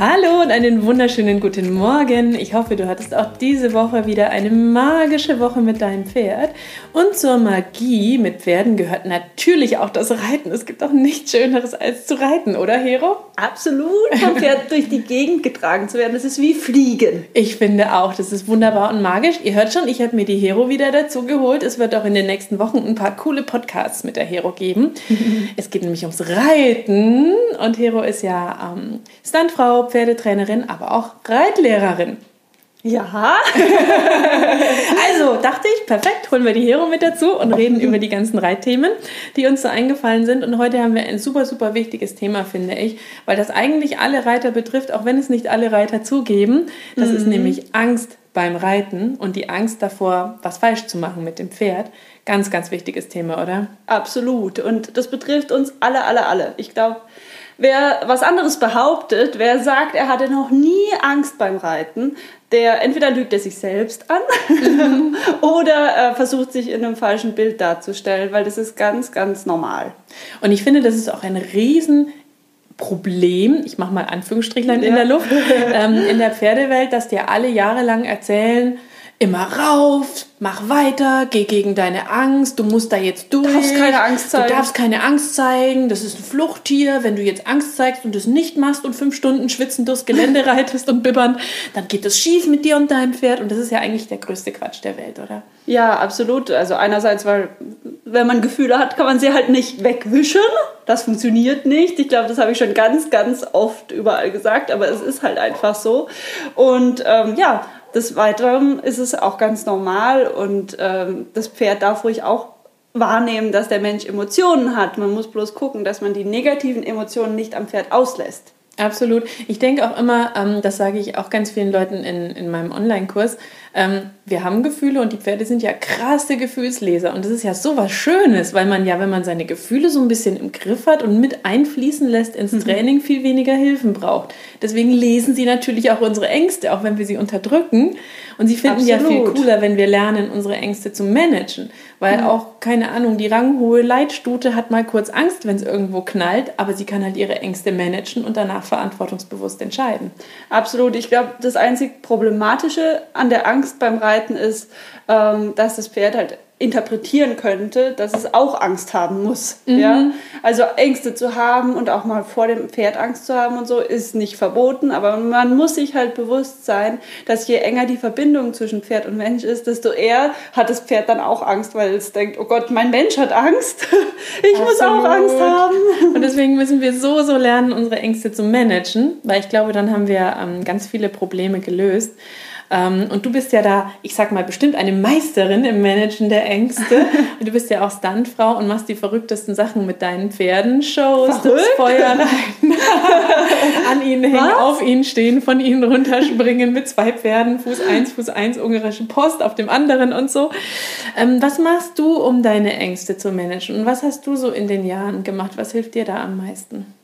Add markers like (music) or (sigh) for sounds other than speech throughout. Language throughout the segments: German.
Hallo und einen wunderschönen guten Morgen. Ich hoffe, du hattest auch diese Woche wieder eine magische Woche mit deinem Pferd. Und zur Magie mit Pferden gehört natürlich auch das Reiten. Es gibt auch nichts Schöneres als zu reiten, oder Hero? Absolut, vom Pferd durch die Gegend getragen zu werden. Das ist wie Fliegen. Ich finde auch, das ist wunderbar und magisch. Ihr hört schon, ich habe mir die Hero wieder dazu geholt. Es wird auch in den nächsten Wochen ein paar coole Podcasts mit der Hero geben. (laughs) es geht nämlich ums Reiten und Hero ist ja ähm, Stuntfrau, Pferdetrainerin, aber auch Reitlehrerin. Ja. (laughs) also dachte ich, perfekt, holen wir die Hero mit dazu und reden über die ganzen Reitthemen, die uns so eingefallen sind. Und heute haben wir ein super, super wichtiges Thema, finde ich, weil das eigentlich alle Reiter betrifft, auch wenn es nicht alle Reiter zugeben. Das mhm. ist nämlich Angst beim Reiten und die Angst davor, was falsch zu machen mit dem Pferd. Ganz, ganz wichtiges Thema, oder? Absolut. Und das betrifft uns alle, alle, alle. Ich glaube, Wer was anderes behauptet, wer sagt, er hatte noch nie Angst beim Reiten, der entweder lügt er sich selbst an mhm. (laughs) oder äh, versucht sich in einem falschen Bild darzustellen, weil das ist ganz, ganz normal. Und ich finde, das ist auch ein riesen Problem, ich mache mal Anführungsstrichlein ja. in der Luft, ähm, in der Pferdewelt, dass dir alle Jahre lang erzählen, immer rauf, mach weiter, geh gegen deine Angst, du musst da jetzt durch. Du darfst keine Angst zeigen. Du darfst keine Angst zeigen, das ist ein Fluchttier. Wenn du jetzt Angst zeigst und das nicht machst und fünf Stunden schwitzend durchs Gelände (laughs) reitest und bibbern, dann geht es schief mit dir und deinem Pferd und das ist ja eigentlich der größte Quatsch der Welt, oder? Ja, absolut. Also einerseits, weil wenn man Gefühle hat, kann man sie halt nicht wegwischen. Das funktioniert nicht. Ich glaube, das habe ich schon ganz, ganz oft überall gesagt, aber es ist halt einfach so. Und ähm, ja, des Weiteren ist es auch ganz normal und ähm, das Pferd darf ruhig auch wahrnehmen, dass der Mensch Emotionen hat. Man muss bloß gucken, dass man die negativen Emotionen nicht am Pferd auslässt. Absolut. Ich denke auch immer, ähm, das sage ich auch ganz vielen Leuten in, in meinem Online-Kurs, ähm, wir haben Gefühle und die Pferde sind ja krasse Gefühlsleser. Und das ist ja so was Schönes, weil man ja, wenn man seine Gefühle so ein bisschen im Griff hat und mit einfließen lässt ins mhm. Training, viel weniger Hilfen braucht. Deswegen lesen sie natürlich auch unsere Ängste, auch wenn wir sie unterdrücken. Und sie finden Absolut. ja viel cooler, wenn wir lernen, unsere Ängste zu managen. Weil mhm. auch, keine Ahnung, die ranghohe Leitstute hat mal kurz Angst, wenn es irgendwo knallt, aber sie kann halt ihre Ängste managen und danach verantwortungsbewusst entscheiden. Absolut. Ich glaube, das einzig Problematische an der Angst beim Reiten ist, ähm, dass das Pferd halt interpretieren könnte, dass es auch Angst haben muss. Mhm. Ja? Also Ängste zu haben und auch mal vor dem Pferd Angst zu haben und so ist nicht verboten, aber man muss sich halt bewusst sein, dass je enger die Verbindung zwischen Pferd und Mensch ist, desto eher hat das Pferd dann auch Angst, weil es denkt, oh Gott, mein Mensch hat Angst, (laughs) ich Absolut. muss auch Angst haben. Und deswegen müssen wir so, so lernen, unsere Ängste zu managen, weil ich glaube, dann haben wir ähm, ganz viele Probleme gelöst. Ähm, und du bist ja da, ich sag mal, bestimmt eine Meisterin im Managen der Ängste. (laughs) du bist ja auch Stuntfrau und machst die verrücktesten Sachen mit deinen Pferden, Shows, das Feuer (laughs) an ihnen hängen, Was? auf ihnen stehen, von ihnen runterspringen mit zwei Pferden, Fuß 1, Fuß 1, ungarische Post auf dem anderen und so. Ähm, was machst du, um deine Ängste zu managen? Und was hast du so in den Jahren gemacht? Was hilft dir da am meisten?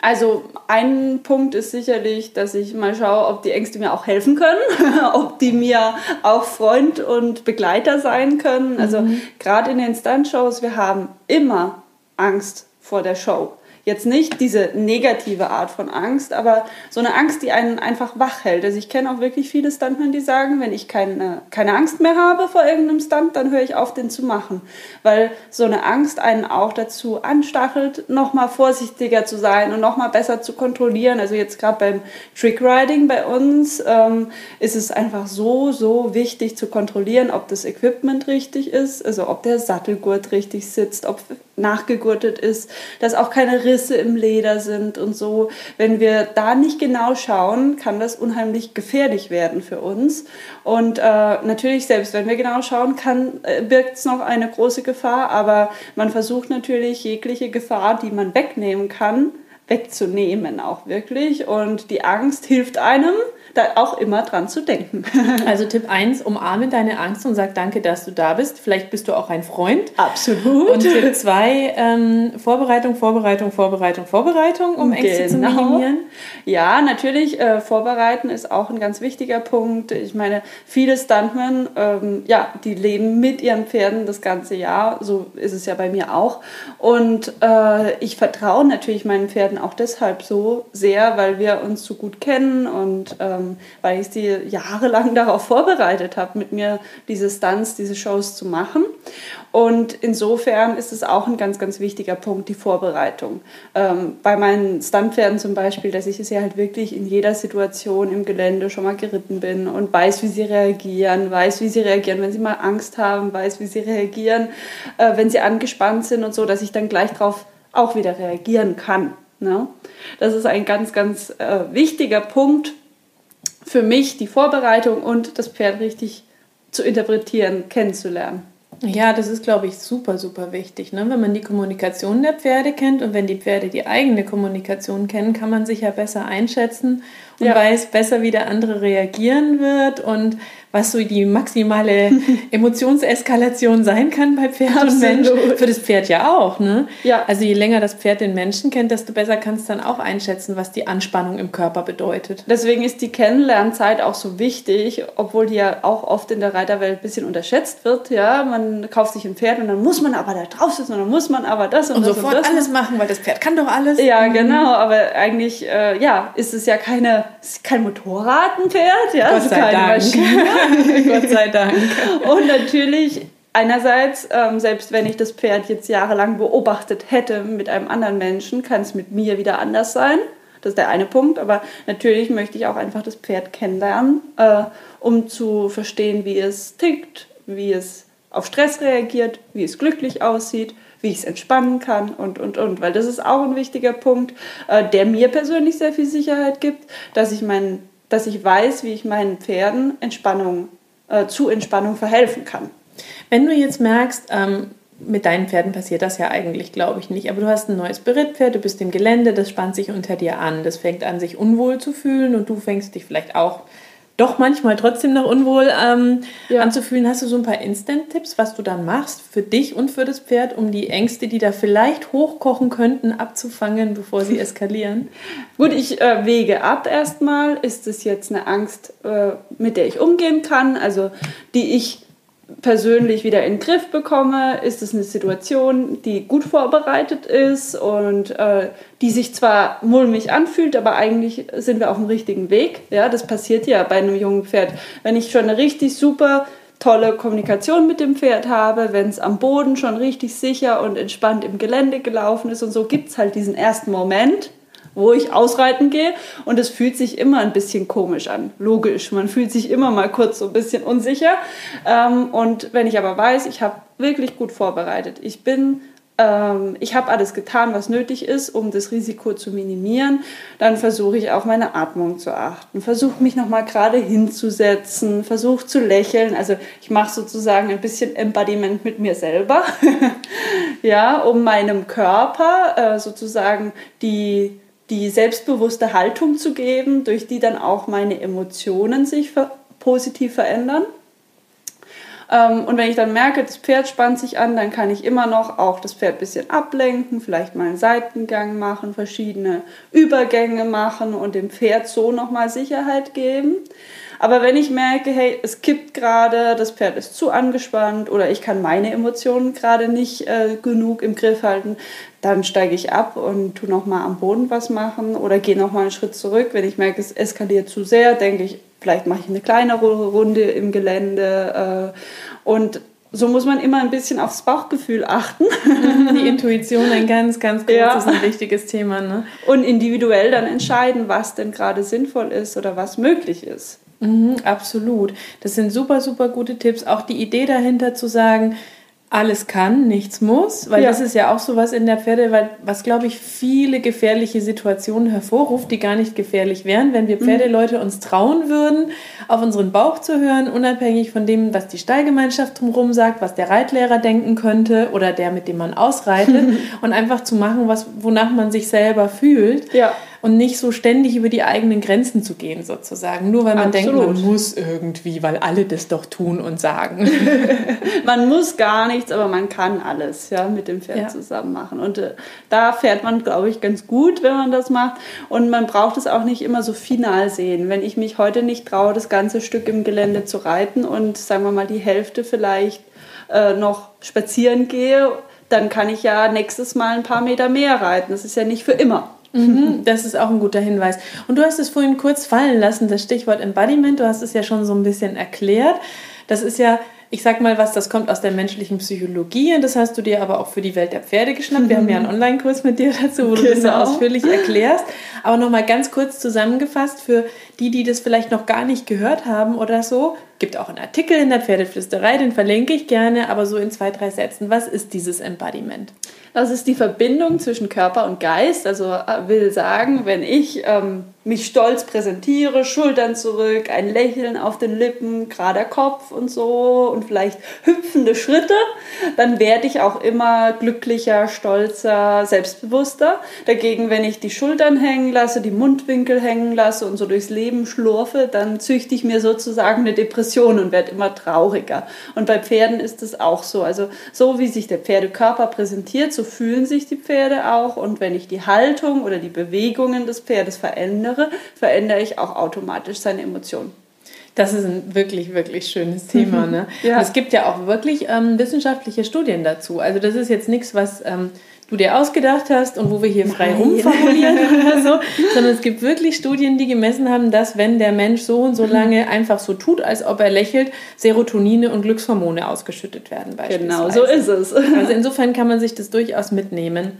Also ein Punkt ist sicherlich, dass ich mal schaue, ob die Ängste mir auch helfen können, (laughs) ob die mir auch Freund und Begleiter sein können. Also mhm. gerade in den Stunt-Shows, wir haben immer Angst vor der Show. Jetzt nicht diese negative Art von Angst, aber so eine Angst, die einen einfach wach hält. Also ich kenne auch wirklich viele Stuntmen, die sagen, wenn ich keine, keine Angst mehr habe vor irgendeinem Stunt, dann höre ich auf, den zu machen. Weil so eine Angst einen auch dazu anstachelt, nochmal vorsichtiger zu sein und nochmal besser zu kontrollieren. Also jetzt gerade beim Trickriding bei uns ähm, ist es einfach so, so wichtig zu kontrollieren, ob das Equipment richtig ist, also ob der Sattelgurt richtig sitzt, ob nachgegurtet ist, dass auch keine Risse im Leder sind und so. Wenn wir da nicht genau schauen, kann das unheimlich gefährlich werden für uns. Und äh, natürlich, selbst wenn wir genau schauen, kann, äh, birgt es noch eine große Gefahr, aber man versucht natürlich jegliche Gefahr, die man wegnehmen kann, wegzunehmen auch wirklich. Und die Angst hilft einem, da auch immer dran zu denken. (laughs) Also Tipp 1, umarme deine Angst und sag danke, dass du da bist. Vielleicht bist du auch ein Freund. Absolut. Und Tipp 2, ähm, Vorbereitung, Vorbereitung, Vorbereitung, Vorbereitung, um Ängste genau. zu minimieren. Ja, natürlich, äh, vorbereiten ist auch ein ganz wichtiger Punkt. Ich meine, viele Stuntmen, ähm, ja, die leben mit ihren Pferden das ganze Jahr. So ist es ja bei mir auch. Und äh, ich vertraue natürlich meinen Pferden auch deshalb so sehr, weil wir uns so gut kennen und ähm, weil ich sie jahrelang (laughs) darauf vorbereitet habe, mit mir diese Stunts, diese Shows zu machen. Und insofern ist es auch ein ganz, ganz wichtiger Punkt, die Vorbereitung. Ähm, bei meinen Stuntpferden zum Beispiel, dass ich sie halt wirklich in jeder Situation im Gelände schon mal geritten bin und weiß, wie sie reagieren, weiß, wie sie reagieren, wenn sie mal Angst haben, weiß, wie sie reagieren, äh, wenn sie angespannt sind und so, dass ich dann gleich darauf auch wieder reagieren kann. Ne? Das ist ein ganz, ganz äh, wichtiger Punkt, für mich die Vorbereitung und das Pferd richtig zu interpretieren, kennenzulernen. Ja, das ist, glaube ich, super, super wichtig. Ne? Wenn man die Kommunikation der Pferde kennt und wenn die Pferde die eigene Kommunikation kennen, kann man sich ja besser einschätzen und ja. weiß besser, wie der andere reagieren wird und was so die maximale (laughs) Emotionseskalation sein kann bei Pferd Absolut. und Mensch. Für das Pferd ja auch. Ne? Ja. Also je länger das Pferd den Menschen kennt, desto besser kannst du dann auch einschätzen, was die Anspannung im Körper bedeutet. Deswegen ist die Kennenlernzeit auch so wichtig, obwohl die ja auch oft in der Reiterwelt ein bisschen unterschätzt wird. Ja, man kauft sich ein Pferd und dann muss man aber da drauf sitzen und dann muss man aber das und, und das sofort und das alles machen, weil das Pferd kann doch alles. Ja, mhm. genau. Aber eigentlich, äh, ja, ist es ja keine, kein Motorrad, ein Pferd, ja, Gott sei keine Dank. Maschine. (laughs) (laughs) Gott sei Dank. Und natürlich einerseits, ähm, selbst wenn ich das Pferd jetzt jahrelang beobachtet hätte mit einem anderen Menschen, kann es mit mir wieder anders sein. Das ist der eine Punkt. Aber natürlich möchte ich auch einfach das Pferd kennenlernen, äh, um zu verstehen, wie es tickt, wie es auf Stress reagiert, wie es glücklich aussieht, wie ich es entspannen kann und, und, und. Weil das ist auch ein wichtiger Punkt, äh, der mir persönlich sehr viel Sicherheit gibt, dass ich, mein, dass ich weiß, wie ich meinen Pferden Entspannung äh, zu Entspannung verhelfen kann. Wenn du jetzt merkst, ähm, mit deinen Pferden passiert das ja eigentlich, glaube ich, nicht. Aber du hast ein neues Berittpferd, du bist im Gelände, das spannt sich unter dir an, das fängt an, sich unwohl zu fühlen und du fängst dich vielleicht auch doch manchmal trotzdem noch unwohl ähm, ja. anzufühlen. Hast du so ein paar Instant-Tipps, was du dann machst für dich und für das Pferd, um die Ängste, die da vielleicht hochkochen könnten, abzufangen, bevor sie eskalieren? (laughs) Gut, ich äh, wege ab erstmal. Ist es jetzt eine Angst, äh, mit der ich umgehen kann, also die ich persönlich wieder in den Griff bekomme? Ist es eine Situation, die gut vorbereitet ist und äh, die sich zwar mulmig anfühlt, aber eigentlich sind wir auf dem richtigen Weg? Ja, das passiert ja bei einem jungen Pferd. Wenn ich schon eine richtig super tolle Kommunikation mit dem Pferd habe, wenn es am Boden schon richtig sicher und entspannt im Gelände gelaufen ist und so, gibt es halt diesen ersten Moment, wo ich ausreiten gehe. Und es fühlt sich immer ein bisschen komisch an. Logisch. Man fühlt sich immer mal kurz so ein bisschen unsicher. Ähm, und wenn ich aber weiß, ich habe wirklich gut vorbereitet, ich bin ähm, ich habe alles getan, was nötig ist, um das Risiko zu minimieren, dann versuche ich auch meine Atmung zu achten, versuche mich nochmal gerade hinzusetzen, versuche zu lächeln. Also ich mache sozusagen ein bisschen Embodiment mit mir selber, (laughs) ja, um meinem Körper äh, sozusagen die die selbstbewusste Haltung zu geben, durch die dann auch meine Emotionen sich positiv verändern. Ähm, und wenn ich dann merke, das Pferd spannt sich an, dann kann ich immer noch auch das Pferd ein bisschen ablenken, vielleicht mal einen Seitengang machen, verschiedene Übergänge machen und dem Pferd so nochmal Sicherheit geben. Aber wenn ich merke, hey, es kippt gerade, das Pferd ist zu angespannt oder ich kann meine Emotionen gerade nicht äh, genug im Griff halten, dann steige ich ab und tu noch mal am Boden was machen oder gehe noch mal einen Schritt zurück. Wenn ich merke, es eskaliert zu sehr, denke ich, vielleicht mache ich eine kleinere Runde im Gelände äh, und so muss man immer ein bisschen aufs Bauchgefühl achten. (laughs) Die Intuition ein ganz, ganz großes ja. und wichtiges Thema. Ne? Und individuell dann entscheiden, was denn gerade sinnvoll ist oder was möglich ist. Mhm, absolut. Das sind super, super gute Tipps. Auch die Idee dahinter zu sagen, alles kann, nichts muss, weil ja. das ist ja auch so was in der Pferde, weil, was glaube ich viele gefährliche Situationen hervorruft, die gar nicht gefährlich wären, wenn wir mhm. Pferdeleute uns trauen würden, auf unseren Bauch zu hören, unabhängig von dem, was die Stallgemeinschaft drumherum sagt, was der Reitlehrer denken könnte oder der, mit dem man ausreitet (laughs) und einfach zu machen, was, wonach man sich selber fühlt. Ja und nicht so ständig über die eigenen Grenzen zu gehen, sozusagen. Nur weil man Absolut. denkt, man muss irgendwie, weil alle das doch tun und sagen. (laughs) man muss gar nichts, aber man kann alles ja, mit dem Pferd ja. zusammen machen. Und äh, da fährt man, glaube ich, ganz gut, wenn man das macht. Und man braucht es auch nicht immer so final sehen. Wenn ich mich heute nicht traue, das ganze Stück im Gelände zu reiten und sagen wir mal die Hälfte vielleicht äh, noch spazieren gehe, dann kann ich ja nächstes Mal ein paar Meter mehr reiten. Das ist ja nicht für immer. Mhm, das ist auch ein guter Hinweis. Und du hast es vorhin kurz fallen lassen, das Stichwort Embodiment. Du hast es ja schon so ein bisschen erklärt. Das ist ja, ich sag mal was, das kommt aus der menschlichen Psychologie und das hast du dir aber auch für die Welt der Pferde geschnappt. Wir haben ja einen Online-Kurs mit dir dazu, wo du das so genau. ausführlich erklärst. Aber nochmal ganz kurz zusammengefasst für die, die das vielleicht noch gar nicht gehört haben oder so. Gibt auch einen Artikel in der Pferdeflüsterei, den verlinke ich gerne, aber so in zwei, drei Sätzen. Was ist dieses Embodiment? Das ist die Verbindung zwischen Körper und Geist. Also äh, will sagen, wenn ich ähm, mich stolz präsentiere, Schultern zurück, ein Lächeln auf den Lippen, gerader Kopf und so und vielleicht hüpfende Schritte, dann werde ich auch immer glücklicher, stolzer, selbstbewusster. Dagegen, wenn ich die Schultern hängen lasse, die Mundwinkel hängen lasse und so durchs Leben schlurfe, dann züchte ich mir sozusagen eine Depression und werde immer trauriger. Und bei Pferden ist es auch so. Also so wie sich der Pferdekörper präsentiert, so fühlen sich die Pferde auch. Und wenn ich die Haltung oder die Bewegungen des Pferdes verändere, verändere, verändere ich auch automatisch seine Emotionen. Das ist ein wirklich, wirklich schönes Thema. Ne? ja. es gibt ja auch wirklich ähm, wissenschaftliche Studien dazu. Also das ist jetzt nichts, was ähm, du dir ausgedacht hast und wo wir hier frei Nein. rumformulieren (laughs) oder so, sondern es gibt wirklich Studien, die gemessen haben, dass wenn der Mensch so und so lange einfach so tut, als ob er lächelt, Serotonine und Glückshormone ausgeschüttet werden. Genau, so ist es. (laughs) Also insofern kann man sich das durchaus mitnehmen.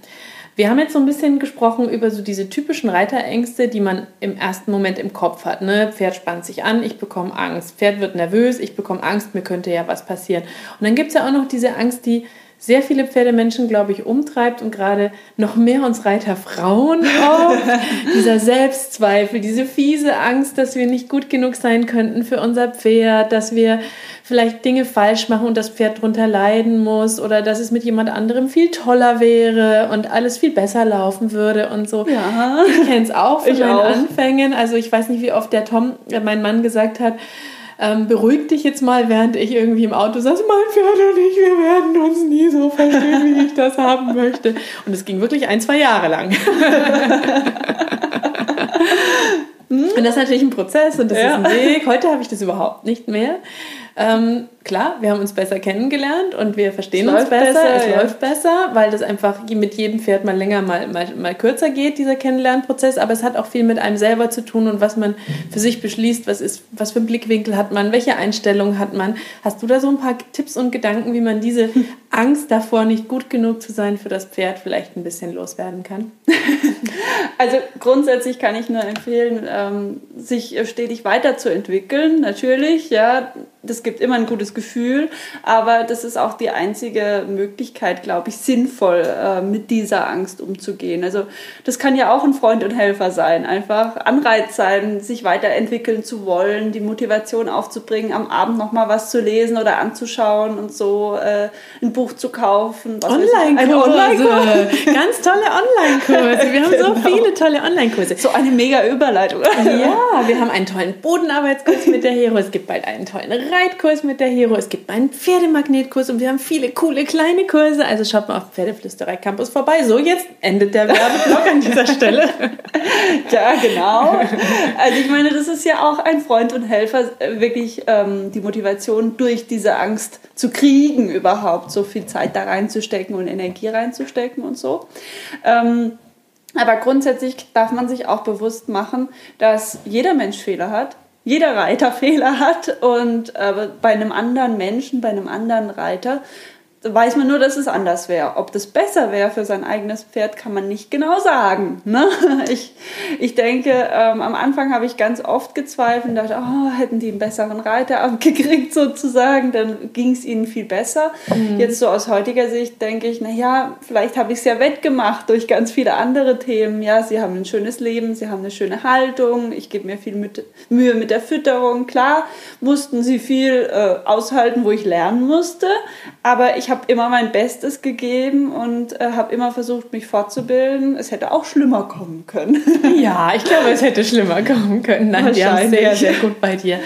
Wir haben jetzt so ein bisschen gesprochen über so diese typischen Reiterängste, die man im ersten Moment im Kopf hat. Ne? Pferd spannt sich an, ich bekomme Angst. Pferd wird nervös, ich bekomme Angst, mir könnte ja was passieren. Und dann gibt es ja auch noch diese Angst, die sehr viele Pferdemenschen, glaube ich, umtreibt und gerade noch mehr uns Reiterfrauen (laughs) auch. Dieser Selbstzweifel, diese fiese Angst, dass wir nicht gut genug sein könnten für unser Pferd, dass wir vielleicht Dinge falsch machen und das Pferd drunter leiden muss oder dass es mit jemand anderem viel toller wäre und alles viel besser laufen würde und so. Ja. Ich kenne es auch von ich meinen auch. Anfängen. Also ich weiß nicht, wie oft der Tom, äh, mein Mann, gesagt hat, ähm, beruhig dich jetzt mal, während ich irgendwie im Auto saß, mein Pferd und ich, wir werden uns nie so verstehen, wie ich das haben möchte. Und es ging wirklich ein, zwei Jahre lang. (laughs) und das ist natürlich ein Prozess und das ja. ist ein Weg. Heute habe ich das überhaupt nicht mehr. Ähm, klar, wir haben uns besser kennengelernt und wir verstehen es uns besser. besser es ja. läuft besser, weil das einfach mit jedem Pferd mal länger, mal, mal, mal kürzer geht, dieser Kennenlernprozess. Aber es hat auch viel mit einem selber zu tun und was man für sich beschließt, was, ist, was für einen Blickwinkel hat man, welche Einstellung hat man. Hast du da so ein paar Tipps und Gedanken, wie man diese (laughs) Angst davor, nicht gut genug zu sein für das Pferd, vielleicht ein bisschen loswerden kann? (laughs) Also grundsätzlich kann ich nur empfehlen, ähm, sich stetig weiterzuentwickeln. Natürlich, ja, das gibt immer ein gutes Gefühl, aber das ist auch die einzige Möglichkeit, glaube ich, sinnvoll äh, mit dieser Angst umzugehen. Also das kann ja auch ein Freund und Helfer sein, einfach Anreiz sein, sich weiterentwickeln zu wollen, die Motivation aufzubringen, am Abend noch mal was zu lesen oder anzuschauen und so äh, ein Buch zu kaufen. Online-Kurse, Online (laughs) ganz tolle Online-Kurse. Wir haben genau. so viele tolle Online-Kurse. So eine mega Überleitung. Ja, wir haben einen tollen Bodenarbeitskurs mit der Hero. Es gibt bald einen tollen Reitkurs mit der Hero Vero, es gibt einen Pferdemagnetkurs und wir haben viele coole kleine Kurse. Also schaut mal auf Pferdeflüsterer Campus vorbei. So, jetzt endet der Werbeblock an dieser Stelle. (laughs) ja, genau. Also ich meine, das ist ja auch ein Freund und Helfer, wirklich ähm, die Motivation durch diese Angst zu kriegen, überhaupt so viel Zeit da reinzustecken und Energie reinzustecken und so. Ähm, aber grundsätzlich darf man sich auch bewusst machen, dass jeder Mensch Fehler hat, jeder Reiter Fehler hat und äh, bei einem anderen Menschen, bei einem anderen Reiter weiß man nur, dass es anders wäre. Ob das besser wäre für sein eigenes Pferd, kann man nicht genau sagen. Ne? (laughs) Ich, ich denke, ähm, am Anfang habe ich ganz oft gezweifelt und dachte, oh, hätten die einen besseren Reiter (laughs) abgekriegt sozusagen, dann ging es ihnen viel besser. Mhm. Jetzt so aus heutiger Sicht denke ich, naja, vielleicht habe ich es ja wettgemacht durch ganz viele andere Themen. Ja, sie haben ein schönes Leben, sie haben eine schöne Haltung, ich gebe mir viel mit, Mühe mit der Fütterung. Klar mussten sie viel äh, aushalten, wo ich lernen musste, aber ich habe habe immer mein Bestes gegeben und äh, habe immer versucht, mich fortzubilden. Es hätte auch schlimmer kommen können. (laughs) ja, ich glaube, es hätte schlimmer kommen können. Nein, wir haben sehr, sehr gut bei dir.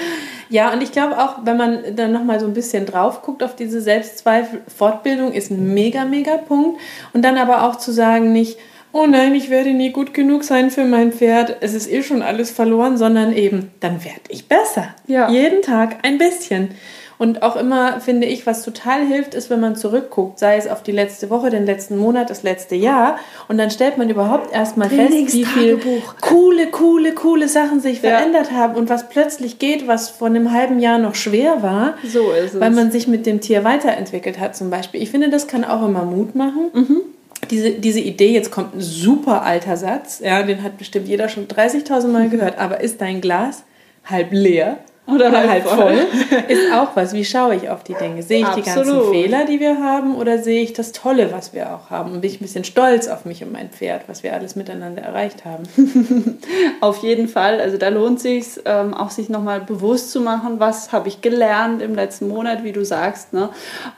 Ja, und ich glaube auch, wenn man dann nochmal so ein bisschen drauf guckt auf diese Selbstzweifel, Fortbildung ist ein mega, mega Punkt. Und dann aber auch zu sagen, nicht, oh nein, ich werde nie gut genug sein für mein Pferd, es ist eh schon alles verloren, sondern eben, dann werde ich besser. Ja. Jeden Tag ein bisschen. Und auch immer finde ich, was total hilft, ist, wenn man zurückguckt, sei es auf die letzte Woche, den letzten Monat, das letzte Jahr. Und dann stellt man überhaupt erstmal fest, wie viele coole, coole, coole Sachen sich ja. verändert haben und was plötzlich geht, was vor einem halben Jahr noch schwer war. So ist es. Weil man sich mit dem Tier weiterentwickelt hat, zum Beispiel. Ich finde, das kann auch immer Mut machen. Mhm diese, diese Idee, jetzt kommt ein super alter Satz, ja, den hat bestimmt jeder schon 30.000 Mal gehört, aber ist dein Glas halb leer? oder, oder halb voll, (laughs) ist auch was. Wie schaue ich auf die Dinge? Sehe ich Absolut. die ganzen Fehler, die wir haben, oder sehe ich das Tolle, was wir auch haben? Und bin ich ein bisschen stolz auf mich und mein Pferd, was wir alles miteinander erreicht haben? (laughs) auf jeden Fall. Also da lohnt sich ähm, auch sich nochmal bewusst zu machen, was habe ich gelernt im letzten Monat, wie du sagst. Ne?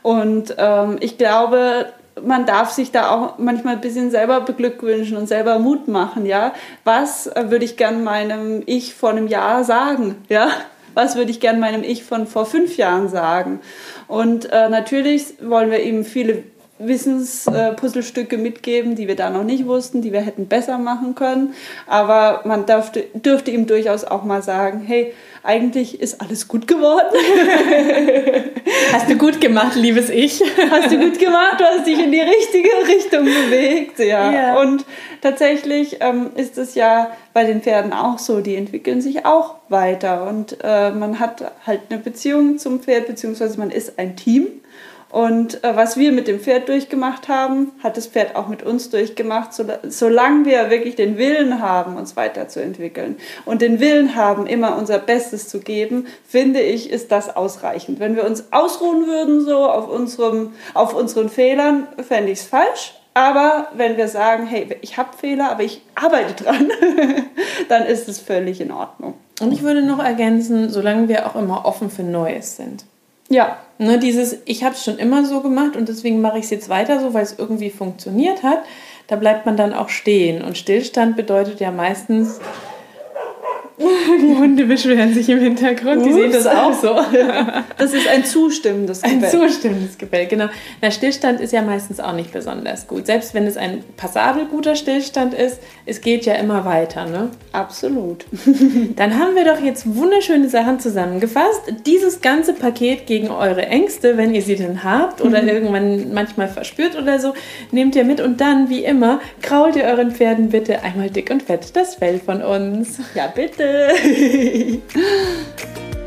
Und ähm, ich glaube, man darf sich da auch manchmal ein bisschen selber beglückwünschen und selber Mut machen, ja. Was äh, würde ich gern meinem Ich vor einem Jahr sagen, ja? was würde ich gern meinem Ich von vor fünf Jahren sagen. Und äh, natürlich wollen wir ihm viele Wissenspuzzlestücke äh, mitgeben, die wir da noch nicht wussten, die wir hätten besser machen können. Aber man dürfte, dürfte ihm durchaus auch mal sagen, hey, eigentlich ist alles gut geworden. (laughs) Hast du gut gemacht, liebes Ich. Hast du gut gemacht, du hast dich in die richtige Richtung bewegt. Ja. ja. Und tatsächlich ähm, ist es ja bei den Pferden auch so, die entwickeln sich auch weiter. Und äh, man hat halt eine Beziehung zum Pferd, beziehungsweise man ist ein Team. Und äh, was wir mit dem Pferd durchgemacht haben, hat das Pferd auch mit uns durchgemacht, so, solange wir wirklich den Willen haben, uns weiterzuentwickeln und den Willen haben, immer unser Bestes zu geben, finde ich, ist das ausreichend. Wenn wir uns ausruhen würden so auf, unserem, auf unseren Fehlern, fände ich es falsch. Aber wenn wir sagen, hey, ich habe Fehler, aber ich arbeite dran, (laughs) dann ist es völlig in Ordnung. Und ich würde noch ergänzen, solange wir auch immer offen für Neues sind. Ja. Ne, dieses, ich habe es schon immer so gemacht und deswegen mache ich es jetzt weiter so, weil es irgendwie funktioniert hat. Da bleibt man dann auch stehen. Und Stillstand bedeutet ja meistens, die (laughs) Hunde beschweren sich im Hintergrund, die sehen das auch so. (laughs) Das ist ein zustimmendes Gebell. Ein zustimmendes Gebell, genau. Der Stillstand ist ja meistens auch nicht besonders gut. Selbst wenn es ein passabel guter Stillstand ist, es geht ja immer weiter, ne? Absolut. (laughs) Dann haben wir doch jetzt wunderschöne Sachen zusammengefasst. Dieses ganze Paket gegen eure Ängste, wenn ihr sie denn habt oder mhm. irgendwann manchmal verspürt oder so, nehmt ihr mit und dann, wie immer, krault ihr euren Pferden bitte einmal dick und fett das Fell von uns. Ja, bitte. 예! (laughs)